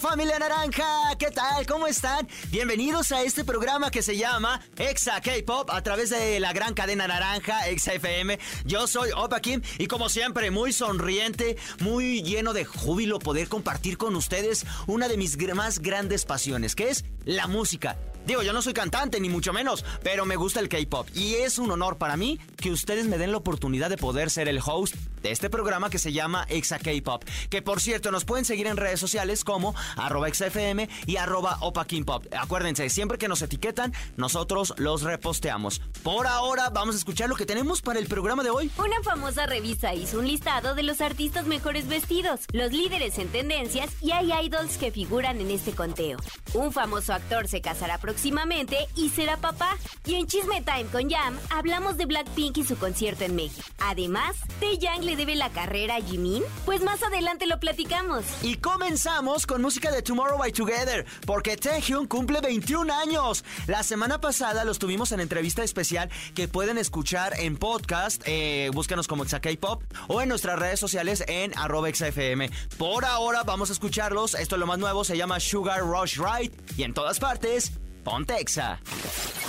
Familia naranja, ¿qué tal? ¿Cómo están? Bienvenidos a este programa que se llama Exa K-Pop a través de la gran cadena naranja Exa FM. Yo soy Opa Kim y como siempre muy sonriente, muy lleno de júbilo poder compartir con ustedes una de mis más grandes pasiones, que es la música. Digo, yo no soy cantante ni mucho menos, pero me gusta el K-Pop y es un honor para mí que ustedes me den la oportunidad de poder ser el host de este programa que se llama Exa K-Pop. Que por cierto, nos pueden seguir en redes sociales como arroba XFM y arroba Opa Pop. Acuérdense, siempre que nos etiquetan, nosotros los reposteamos. Por ahora, vamos a escuchar lo que tenemos para el programa de hoy. Una famosa revista hizo un listado de los artistas mejores vestidos, los líderes en tendencias y hay idols que figuran en este conteo. Un famoso actor se casará próximamente y será papá. Y en Chisme Time con Jam hablamos de Blackpink y su concierto en México. Además, Taeyang le debe la carrera a Jimin? Pues más adelante lo platicamos. Y comenzamos con música de Tomorrow by Together, porque Taehyung cumple 21 años. La semana pasada los tuvimos en entrevista especial que pueden escuchar en podcast, eh, búscanos como Pop o en nuestras redes sociales en arroba XFM. Por ahora vamos a escucharlos, esto es lo más nuevo, se llama Sugar Rush Ride y en todas partes, ponte Exa.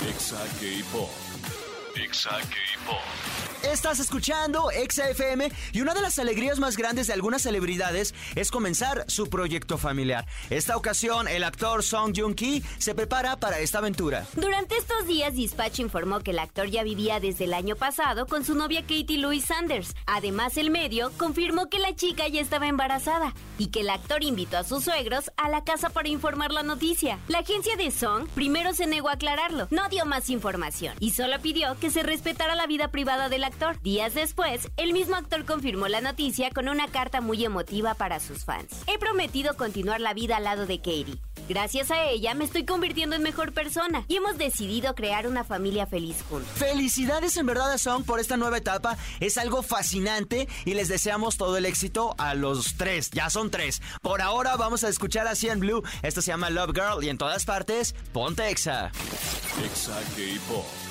Exa K-Pop. Exa K-Pop. Estás escuchando Exa FM y una de las alegrías más grandes de algunas celebridades es comenzar su proyecto familiar. Esta ocasión, el actor Song Joong-ki se prepara para esta aventura. Durante estos días, Dispatch informó que el actor ya vivía desde el año pasado con su novia Katie Louise Sanders. Además, el medio confirmó que la chica ya estaba embarazada y que el actor invitó a sus suegros a la casa para informar la noticia. La agencia de Song primero se negó a aclararlo, no dio más información y solo pidió que se respetara la vida privada del actor Días después, el mismo actor confirmó la noticia con una carta muy emotiva para sus fans. He prometido continuar la vida al lado de Katie. Gracias a ella me estoy convirtiendo en mejor persona y hemos decidido crear una familia feliz juntos. Felicidades en verdad a Song por esta nueva etapa. Es algo fascinante y les deseamos todo el éxito a los tres. Ya son tres. Por ahora vamos a escuchar a Cien Blue. Esto se llama Love Girl y en todas partes, ponte Exa. Exa K-Pop.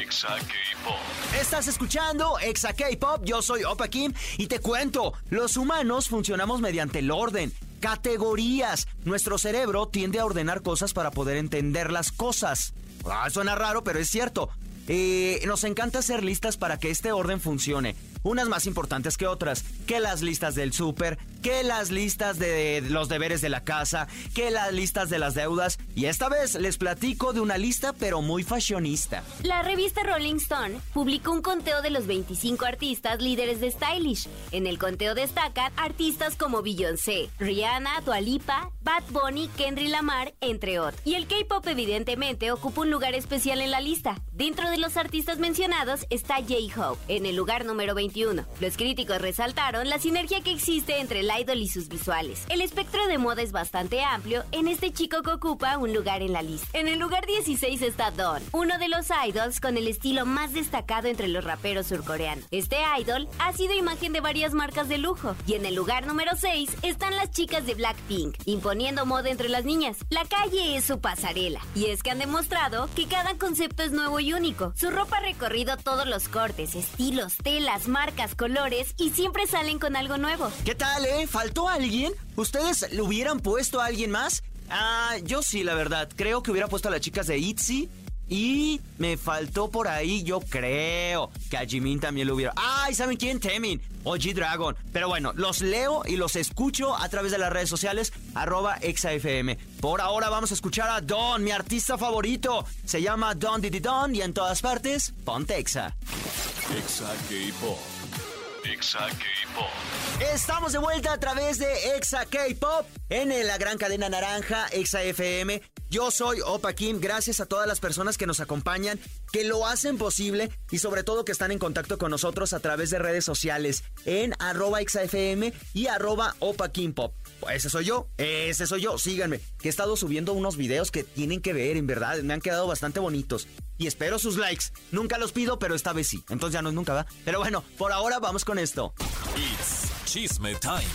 Exa K-Pop. Estás escuchando Exa K-Pop, yo soy Opa Kim y te cuento, los humanos funcionamos mediante el orden. Categorías. Nuestro cerebro tiende a ordenar cosas para poder entender las cosas. Ah, suena raro, pero es cierto. Eh, nos encanta hacer listas para que este orden funcione unas más importantes que otras, que las listas del súper, que las listas de los deberes de la casa, que las listas de las deudas, y esta vez les platico de una lista pero muy fashionista. La revista Rolling Stone publicó un conteo de los 25 artistas líderes de Stylish. En el conteo destacan artistas como Beyoncé, Rihanna, Dua Lipa, Bad Bunny, Kendrick Lamar, entre otros. Y el K-pop evidentemente ocupa un lugar especial en la lista. Dentro de los artistas mencionados está J-Hope, en el lugar número 21 los críticos resaltaron la sinergia que existe entre el idol y sus visuales. El espectro de moda es bastante amplio en este chico que ocupa un lugar en la lista. En el lugar 16 está Don, uno de los idols con el estilo más destacado entre los raperos surcoreanos. Este idol ha sido imagen de varias marcas de lujo. Y en el lugar número 6 están las chicas de Blackpink, imponiendo moda entre las niñas. La calle es su pasarela. Y es que han demostrado que cada concepto es nuevo y único. Su ropa ha recorrido todos los cortes, estilos, telas, marcas colores y siempre salen con algo nuevo. ¿Qué tal, eh? ¿Faltó alguien? ¿Ustedes le hubieran puesto a alguien más? Ah, yo sí, la verdad. Creo que hubiera puesto a las chicas de ITZY. Y me faltó por ahí, yo creo que a Jimin también lo hubiera. ¡Ay! ¿Saben quién? Temin o G-Dragon. Pero bueno, los leo y los escucho a través de las redes sociales, arroba exafm. Por ahora vamos a escuchar a Don, mi artista favorito. Se llama Don Didi Don y en todas partes, ponte Exa. Exa K-Pop. Exa K-Pop. Estamos de vuelta a través de Exa K-Pop en la gran cadena naranja Exa FM Yo soy Opa Kim, gracias a todas las personas que nos acompañan, que lo hacen posible y sobre todo que están en contacto con nosotros a través de redes sociales en arroba XFM y arroba Opa Kim Pop. Ese soy yo, ese soy yo, síganme, que he estado subiendo unos videos que tienen que ver, en verdad, me han quedado bastante bonitos. Y espero sus likes. Nunca los pido, pero esta vez sí. Entonces ya no es nunca, ¿va? Pero bueno, por ahora vamos con esto. It's Chisme Time.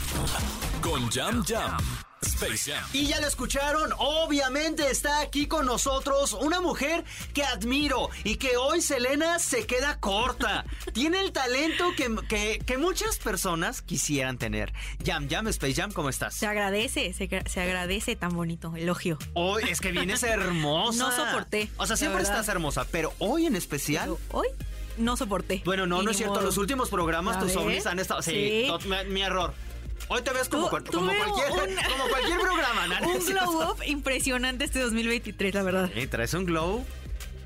Con Jam Jam. Space Jam. Y ya lo escucharon, obviamente está aquí con nosotros una mujer que admiro y que hoy Selena se queda corta. Tiene el talento que, que- que muchas personas quisieran tener. Jam Jam, Space Jam, ¿cómo estás? Se agradece, se, gra- se agradece tan bonito elogio. Hoy es que vienes hermosa. No soporté, O sea, siempre verdad. estás hermosa, pero hoy en especial. Pero hoy no soporté. Bueno, no, no es cierto. modo. Los últimos programas, ¿Ya tus zombies han estado. Sí, Sí. tot- mi, mi error. Hoy te ves como, cualquier, un- como cualquier programa, ¿no? Un glow up impresionante este 2023, la verdad. Sí, traes un glow.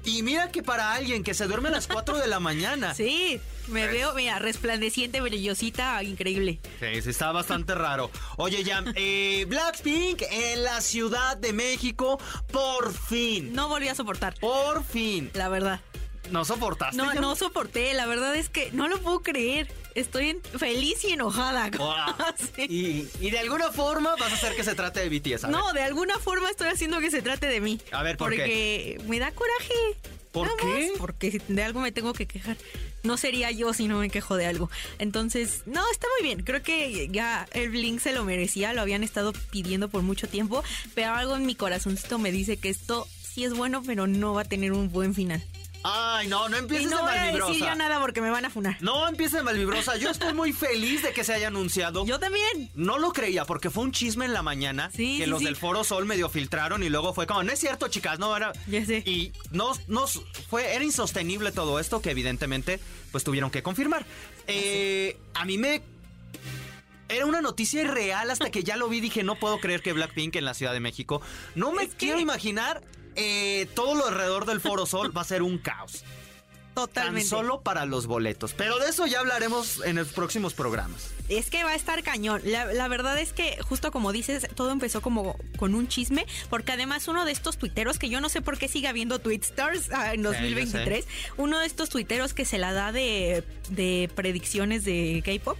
Y mira que para alguien que se duerme a las 4 de la mañana. Sí, me veo, mira, resplandeciente, brillosita, increíble. Sí, sí, está bastante raro. Oye, Jam, eh, Blackpink en la Ciudad de México, por fin. No volví a soportar, Por fin. la verdad. ¿No soportaste? No, no soporté, la verdad es que no lo puedo creer. Estoy feliz y enojada. Sí. y, y de alguna forma vas a hacer que se trate de BTS. No, de alguna forma estoy haciendo que se trate de mí. A ver, ¿por qué? Porque me da coraje. ¿Por qué? Porque si de algo me tengo que quejar. No sería yo si no me quejo de algo. Entonces, no, está muy bien. Creo que ya el Blink se lo merecía. Lo habían estado pidiendo por mucho tiempo. Pero algo en mi corazoncito me dice que esto sí es bueno, pero no va a tener un buen final. Ay, no, no Y empieces no de voy a decir malvibrosa. ya nada porque me van a funar. No empieces de malvibrosa. Yo estoy muy feliz de que se haya anunciado. Yo también. No lo creía porque fue un chisme en la mañana Sí, que sí, los sí. del Foro Sol medio filtraron y luego fue como, no es cierto, chicas, no era. Ya sé. Y no, no fue, era insostenible todo esto que evidentemente pues tuvieron que confirmar. Eh, a mí me era una noticia irreal hasta que ya lo vi. Dije, no puedo creer que Blackpink en la Ciudad de México. No me Es que- quiero imaginar. Eh, todo lo alrededor del Foro Sol va a ser un caos. Totalmente. Tan solo para los boletos. Pero de eso ya hablaremos en los próximos programas. Es que va a estar cañón. La, la verdad es que, justo como dices, todo empezó como con un chisme, porque además uno de estos tuiteros, que yo no sé por qué sigue habiendo Tweetstars ah, en ya 2023, uno de estos tuiteros que se la da de, de predicciones de K-pop.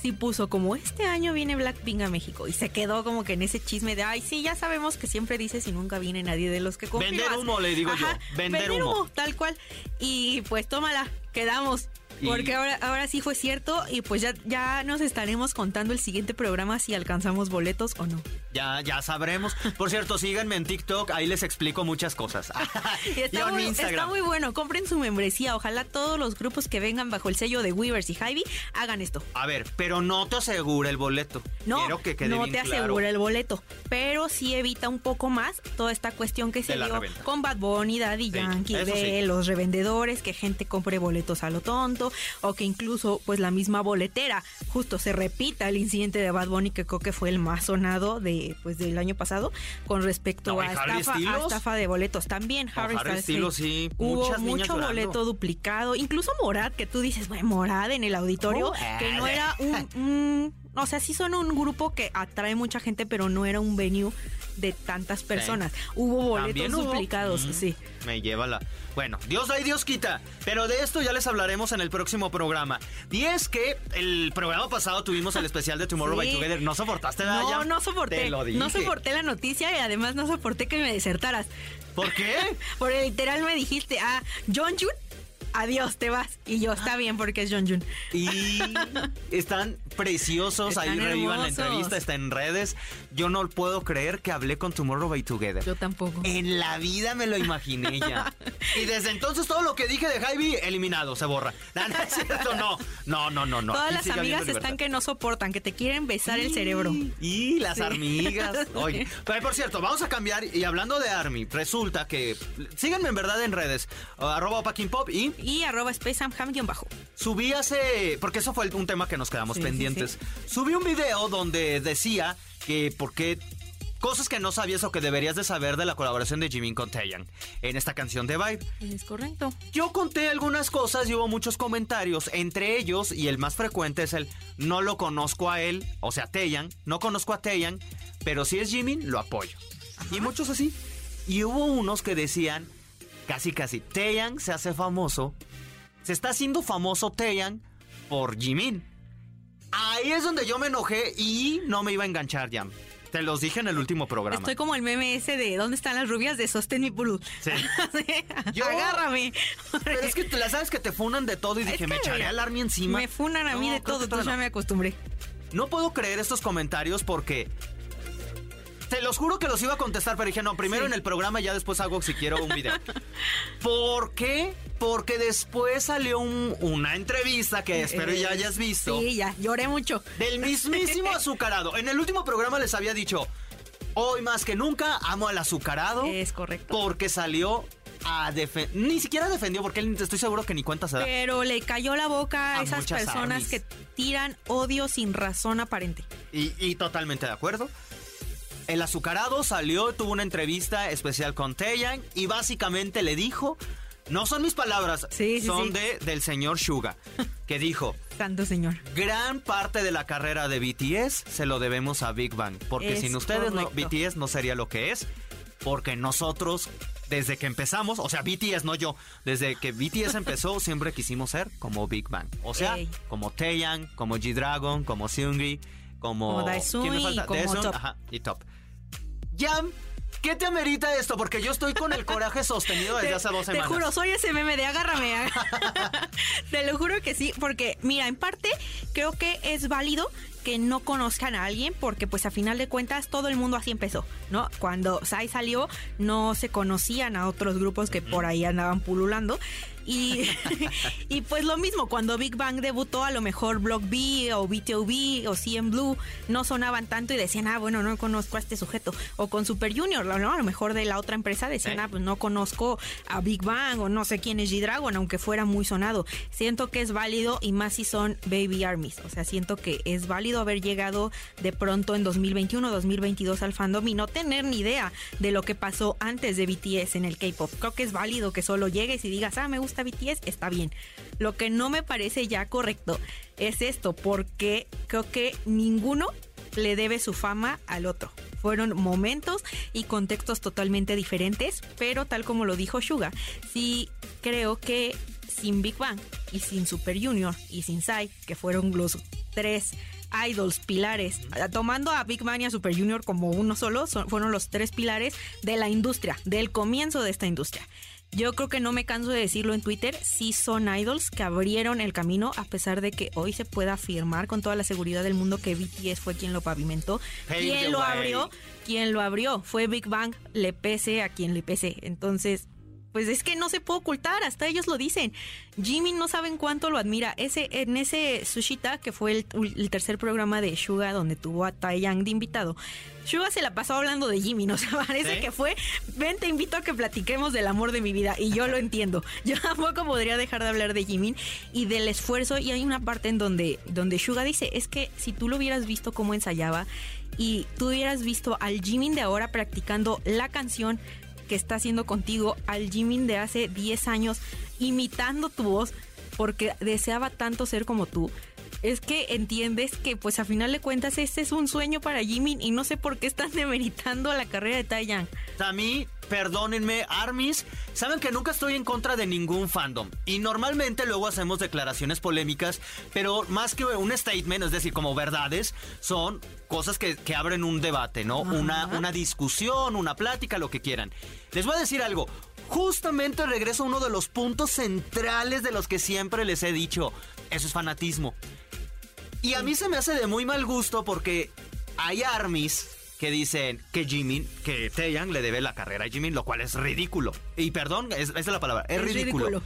Sí puso como este año viene Blackpink a México y se quedó como que en ese chisme de ay sí ya sabemos que siempre dices y nunca viene nadie de los que confirmas. Vender humo, le digo yo. Vender humo. tal cual y pues tómala quedamos Y- porque ahora, ahora sí fue cierto y pues ya, ya nos estaremos contando el siguiente programa si alcanzamos boletos o no. Ya, ya sabremos. Por cierto, síganme en TikTok, ahí les explico muchas cosas. Y está, muy, está muy bueno, compren su membresía. Ojalá todos los grupos que vengan bajo el sello de Weavers y Javi hagan esto. A ver, pero no te asegura el boleto. No, Quiero que quede no bien te claro. asegura el boleto, pero sí evita un poco más toda esta cuestión que se De dio reventa. con Bad Bunny, Daddy Sí, Yankee, de sí. los revendedores, que gente compre boletos a lo tonto, o que incluso pues la misma boletera. Justo se repita el incidente de Bad Bunny que creo que fue el más sonado de pues del año pasado con respecto No, ¿y a estafa, a estafa de boletos también. No, Harry, Harry Styles, Styles, sí, Hubo muchas mucho llorando. boleto duplicado, incluso Morad, que tú dices, bueno, Morad en el auditorio, que no era un, un- o sea, sí son un grupo que atrae mucha gente, pero no era un venue de tantas personas. Hubo boletos duplicados, sí. Me lleva la. Bueno, Dios da y Dios quita. Pero de esto ya les hablaremos en el próximo programa. Y es que el programa pasado tuvimos el especial de Tomorrow by. Together. ¿No soportaste nada? No, no soporté. Te lo dije. No soporté la noticia y además no soporté que me desertaras. ¿Por qué? Porque literal me dijiste, ah, John Jun, adiós, te vas. Y yo, está bien porque es John Jun. Y están preciosos. Ahí revivan la entrevista. Está en redes. Yo no puedo creer que hablé con Tomorrow by Together. Yo tampoco. En la vida me lo imaginé ya. Y desde entonces todo lo que dije de Javi, eliminado, se borra. No, no es cierto, no. No, no, no, no. Todas las amigas están que no soportan, que te quieren besar el cerebro. Y las Sí. amigas. Oye, pero por cierto, vamos a cambiar. Y hablando de Army, resulta que. Síganme en verdad en redes. uh, arroba Packing Pop y Y arroba Space Am Ham guion bajo. subí hace. Porque eso fue un tema que nos quedamos Sí, sí, pendientes. Subí un video donde decía que por qué. Cosas que no sabías o que deberías de saber de la colaboración de Jimin con Taeyang en esta canción de Vibe. Es correcto. Yo conté algunas cosas y hubo muchos comentarios, entre ellos, y el más frecuente es el no lo conozco a él, o sea, Taeyang, no conozco a Taeyang, pero si es Jimin, lo apoyo. Y muchos así. Y hubo unos que decían, casi casi, Taeyang se hace famoso, se está haciendo famoso Taeyang por Jimin. Ahí es donde yo me enojé y no me iba a enganchar, Jam. Te los dije en el último programa. Estoy como el meme ese de ¿Dónde están las rubias de Sostén mi pulu? Sí. Yo- Agárrame. Pero es que te la sabes que te funan de todo y Es dije, que me echaré al Army encima. Me funan a mí No, de todo, entonces ya me acostumbré. No puedo creer estos comentarios porque. Te los juro que los iba a contestar, pero dije, no, primero Sí. en el programa, ya después hago si quiero un video. ¿Por qué? Porque después salió un- una entrevista que espero ya hayas visto. Sí, ya, lloré mucho. Del mismísimo azucarado. En el último programa les había dicho, hoy más que nunca amo al azucarado. Es correcto. Porque salió a defender. Ni siquiera defendió, porque él estoy seguro que ni cuenta se da. Pero le cayó la boca a, A esas personas armies. que tiran odio sin razón aparente. Y, y totalmente de acuerdo. El azucarado salió, tuvo una entrevista especial con Taeyang y básicamente le dijo, no son mis palabras, Sí, sí, son sí. de del señor Suga, que dijo, Santo señor. gran parte de la carrera de BTS se lo debemos a Big Bang, porque Es sin ustedes no. BTS no sería lo que es, porque nosotros desde que empezamos, o sea, BTS no yo, desde que BTS empezó siempre quisimos ser como Big Bang, o sea, Ey. como Taeyang, como G-Dragon, como Seungri, como Como Daesung ¿quién me y como Top. ajá, y Top. Jam, ¿qué te amerita esto? Porque yo estoy con el coraje sostenido desde Te, hace dos te semanas. juro, soy ese meme de agárrame. te lo juro que sí, porque mira, en parte creo que es válido que no conozcan a alguien porque pues a final de cuentas todo el mundo así empezó, ¿no? Cuando Sai salió no se conocían a otros grupos que por ahí andaban pululando y, y pues lo mismo, cuando Big Bang debutó a lo mejor Block B o BTOB o CM Blue no sonaban tanto y decían, ah, bueno, no conozco a este sujeto. O con Super Junior, ¿no? a lo mejor de la otra empresa decían, ah, pues no conozco a Big Bang o no sé quién es G-Dragon, aunque fuera muy sonado. Siento que es válido y más si son Baby Armies. O sea, siento que es válido haber llegado de pronto en 2021, 2022 al fandom y no tener ni idea de lo que pasó antes de BTS en el K-pop. Creo que es válido que solo llegues y digas, ah, me gusta BTS, está bien. Lo que no me parece ya correcto es esto, porque creo que ninguno le debe su fama al otro. Fueron momentos y contextos totalmente diferentes, pero tal como lo dijo Suga, sí creo que sin Big Bang y sin Super Junior y sin Psy, que fueron los tres idols pilares, tomando a Big Bang y a Super Junior como uno solo, fueron los tres pilares de la industria, del comienzo de esta industria. Yo creo que no me canso de decirlo en Twitter, sí son idols que abrieron el camino a pesar de que hoy se pueda afirmar con toda la seguridad del mundo que BTS fue quien lo pavimentó. The lo way. abrió, quien lo abrió fue Big Bang, le pese a quien le pese. Entonces, pues es que no se puede ocultar, hasta ellos lo dicen. Jimmy no saben cuánto lo admira. Ese, en ese Sushita, que fue el, el tercer programa de Suga donde tuvo a Taeyang de invitado, Suga se la pasó hablando de Jimmy, ¿no? se parece ¿Sí? que fue, ven, te invito a que platiquemos del amor de mi vida. Y yo lo entiendo. Yo tampoco podría dejar de hablar de Jimin y del esfuerzo. Y hay una parte en donde, donde Suga dice, es que si tú lo hubieras visto cómo ensayaba y tú hubieras visto al Jimin de ahora practicando la canción que está haciendo contigo, al Jimin de hace 10 años imitando tu voz porque deseaba tanto ser como tú. Es que entiendes que pues a final de cuentas este es un sueño para Jimin y no sé por qué están demeritando la carrera de Taeyang. A mí, perdónenme, Armies, saben que nunca estoy en contra de ningún fandom. Y normalmente luego hacemos declaraciones polémicas, pero más que un statement, es decir, como verdades, son cosas que, que abren un debate, ¿no? Una, una discusión, una plática, lo que quieran. Les voy a decir algo. Justamente regreso a uno de los puntos centrales de los que siempre les he dicho. Eso es fanatismo. Y a mí se me hace de muy mal gusto porque hay armies que dicen que Jimin, que Taeyang le debe la carrera a Jimin, lo cual es ridículo. Y perdón, es- esa es la palabra, es, Es ridículo. ridículo.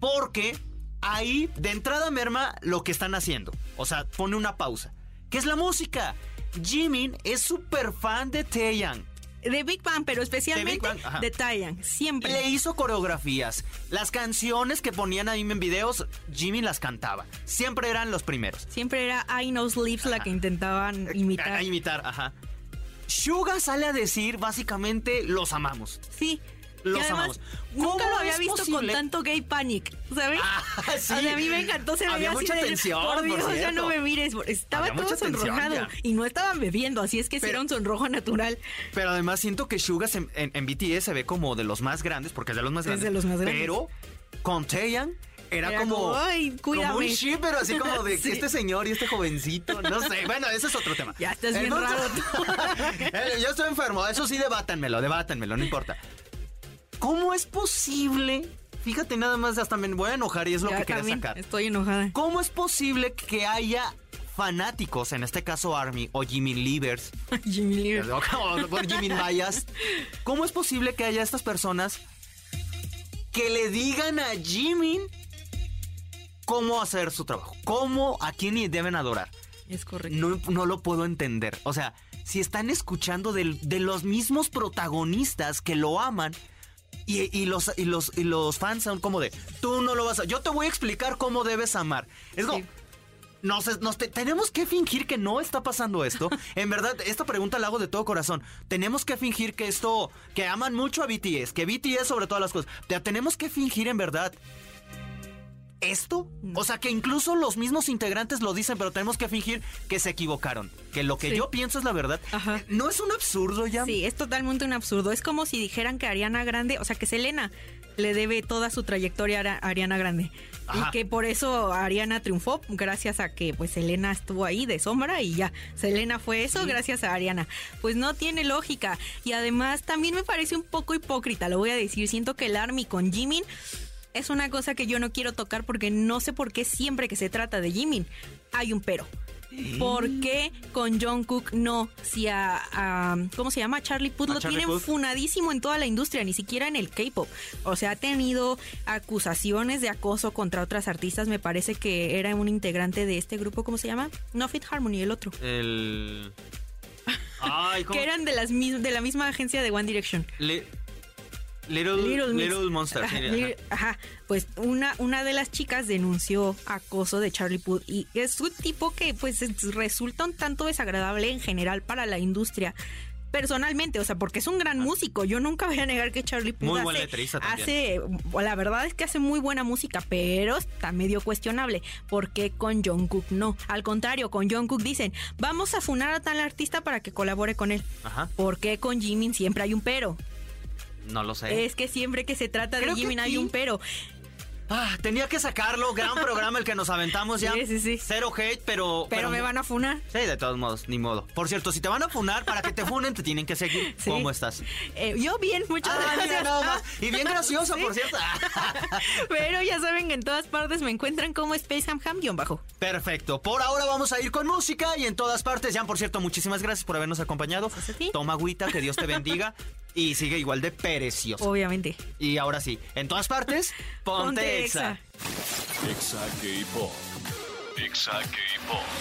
Porque ahí de entrada merma lo que están haciendo. O sea, pone una pausa. ¿Qué es la música? Jimin es súper fan de Taeyang. De Big Bang, pero especialmente Bang, de Taeyang, siempre. Le hizo coreografías. Las canciones que ponían ahí en videos, Jimin las cantaba. Siempre eran los primeros. Siempre era I Know Sleeps la que intentaban imitar. A imitar, ajá. Suga sale a decir básicamente los amamos. Sí, los Y además, amamos. Nunca ¿Cómo lo había es visto posible? con tanto gay panic, ¿sabes? Ah, sí. O sea, a mí me encantó, se Había veía así mucha de, tensión, por por Dios, ya cierto. no me mires. Estaba Había todo mucha tensión, sonrojado ya. y no estaban bebiendo, así es que Pero- era un sonrojo natural. Pero además siento que Suga en, en- en BTS se ve como de los más grandes, porque es de los más Es grandes. de los más grandes. Pero con Taeyang era, Era como, como, "Ay, como un cuídame". ship, pero así como de Sí. este señor y este jovencito. No sé, bueno, ese es otro tema. Ya estás bien Eh, Yo estoy enfermo, eso sí, debátanmelo, debátanmelo, no importa. ¿Cómo es posible? Fíjate nada más, hasta me voy a enojar y es lo Ya que quería sacar. Estoy enojada. ¿Cómo es posible que haya fanáticos, en este caso Army o Jimmy Leavers, Jimmy Lee. o por Jimmy Mayas, ¿cómo es posible que haya estas personas que le digan a Jimmy cómo hacer su trabajo? ¿Cómo, a quién deben adorar? Es correcto. No, no lo puedo entender. O sea, si están escuchando de, los mismos protagonistas que lo aman y, y los, y, los, y los fans son como de, tú no lo vas a... Yo te voy a explicar cómo debes amar. Es como... Sí. Nos, nos te- tenemos que fingir que no está pasando esto. En verdad, esta pregunta la hago de todo corazón. Tenemos que fingir que esto, que aman mucho a BTS, que BTS sobre todas las cosas. Te- tenemos que fingir en verdad esto. O sea, que incluso los mismos integrantes lo dicen, pero tenemos que fingir que se equivocaron. Que lo que Sí. yo pienso es la verdad. Ajá. ¿No es un absurdo ya? Sí, es totalmente un absurdo. Es como si dijeran que Ariana Grande, o sea, que Selena le debe toda su trayectoria a Ariana Grande. Ajá. Y que por eso Ariana triunfó, gracias a que pues Selena estuvo ahí de sombra y ya. Selena fue eso gracias a Ariana. Pues no tiene lógica. Y además también me parece un poco hipócrita, lo voy a decir. Siento que el Army con Jimin es una cosa que yo no quiero tocar porque no sé por qué siempre que se trata de Jimin hay un pero. ¿Por qué con Jungkook no? Si a, a- ¿cómo se llama? Charlie Puth lo Charlie tienen Puth. funadísimo en toda la industria, ni siquiera en el K-pop. O sea, ha tenido acusaciones de acoso contra otras artistas. Me parece que era un integrante de este grupo, ¿cómo se llama? No Fit Harmony, el otro. El... Ay, ¿cómo? Que eran de las de la misma agencia de One Direction. Li- Little, Little Little. Monster. Ajá, ajá. Little- ajá. Pues una, una de las chicas denunció acoso de Charlie Puth y es un tipo que pues es- resulta un tanto desagradable en general para la industria. Personalmente, o sea, porque es un gran músico. Yo nunca voy a negar que Charlie Puth Muy hace, hace- la verdad es que hace muy buena música, pero está medio cuestionable. ¿Por qué con Jungkook no? Al contrario, con Jungkook dicen, vamos a funar a tal artista para que colabore con él. Ajá. ¿Por qué con Jimin siempre hay un pero? No lo sé. Es que siempre que se trata Creo de Jimin hay un pero. Ah, tenía que sacarlo. Gran programa el que nos aventamos ya. Sí, sí, sí. Cero hate, pero. Pero me van a funar. Sí, de todos modos, ni modo. Por cierto, si te van a funar, para que te funen, te tienen que seguir. Sí. ¿Cómo estás? Eh, yo bien, muchas Ah, mira, gracias. nada más. Y bien graciosa, Sí. por cierto. Pero ya saben que en todas partes me encuentran como Space Ham Ham guion bajo. Perfecto. Por ahora vamos a ir con música y en todas partes. Jan, por cierto, muchísimas gracias por habernos acompañado. Toma agüita, que Dios te bendiga. Y sigue igual de precioso. Obviamente. Y ahora sí, en todas partes, ponte, Ponte exa. Exa K-Pop.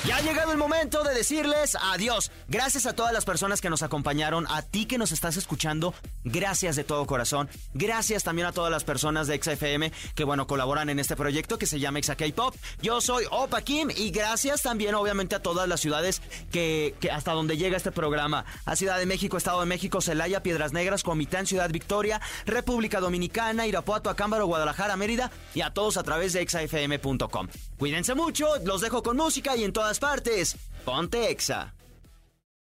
Ya ha llegado el momento de decirles adiós. Gracias a todas las personas que nos acompañaron, a ti que nos estás escuchando, gracias de todo corazón. Gracias también a todas las personas de XFM que, bueno, colaboran en este proyecto que se llama Exa K-Pop. Yo soy Opa Kim y gracias también, obviamente, a todas las ciudades que, que hasta donde llega este programa. A Ciudad de México, Estado de México, Celaya, Piedras Negras, Comitán, Ciudad Victoria, República Dominicana, Irapuato, Acámbaro, Guadalajara, Mérida y a todos a través de exafm.com. Cuídense mucho, los dejo con música y en todas partes, ponte Exa.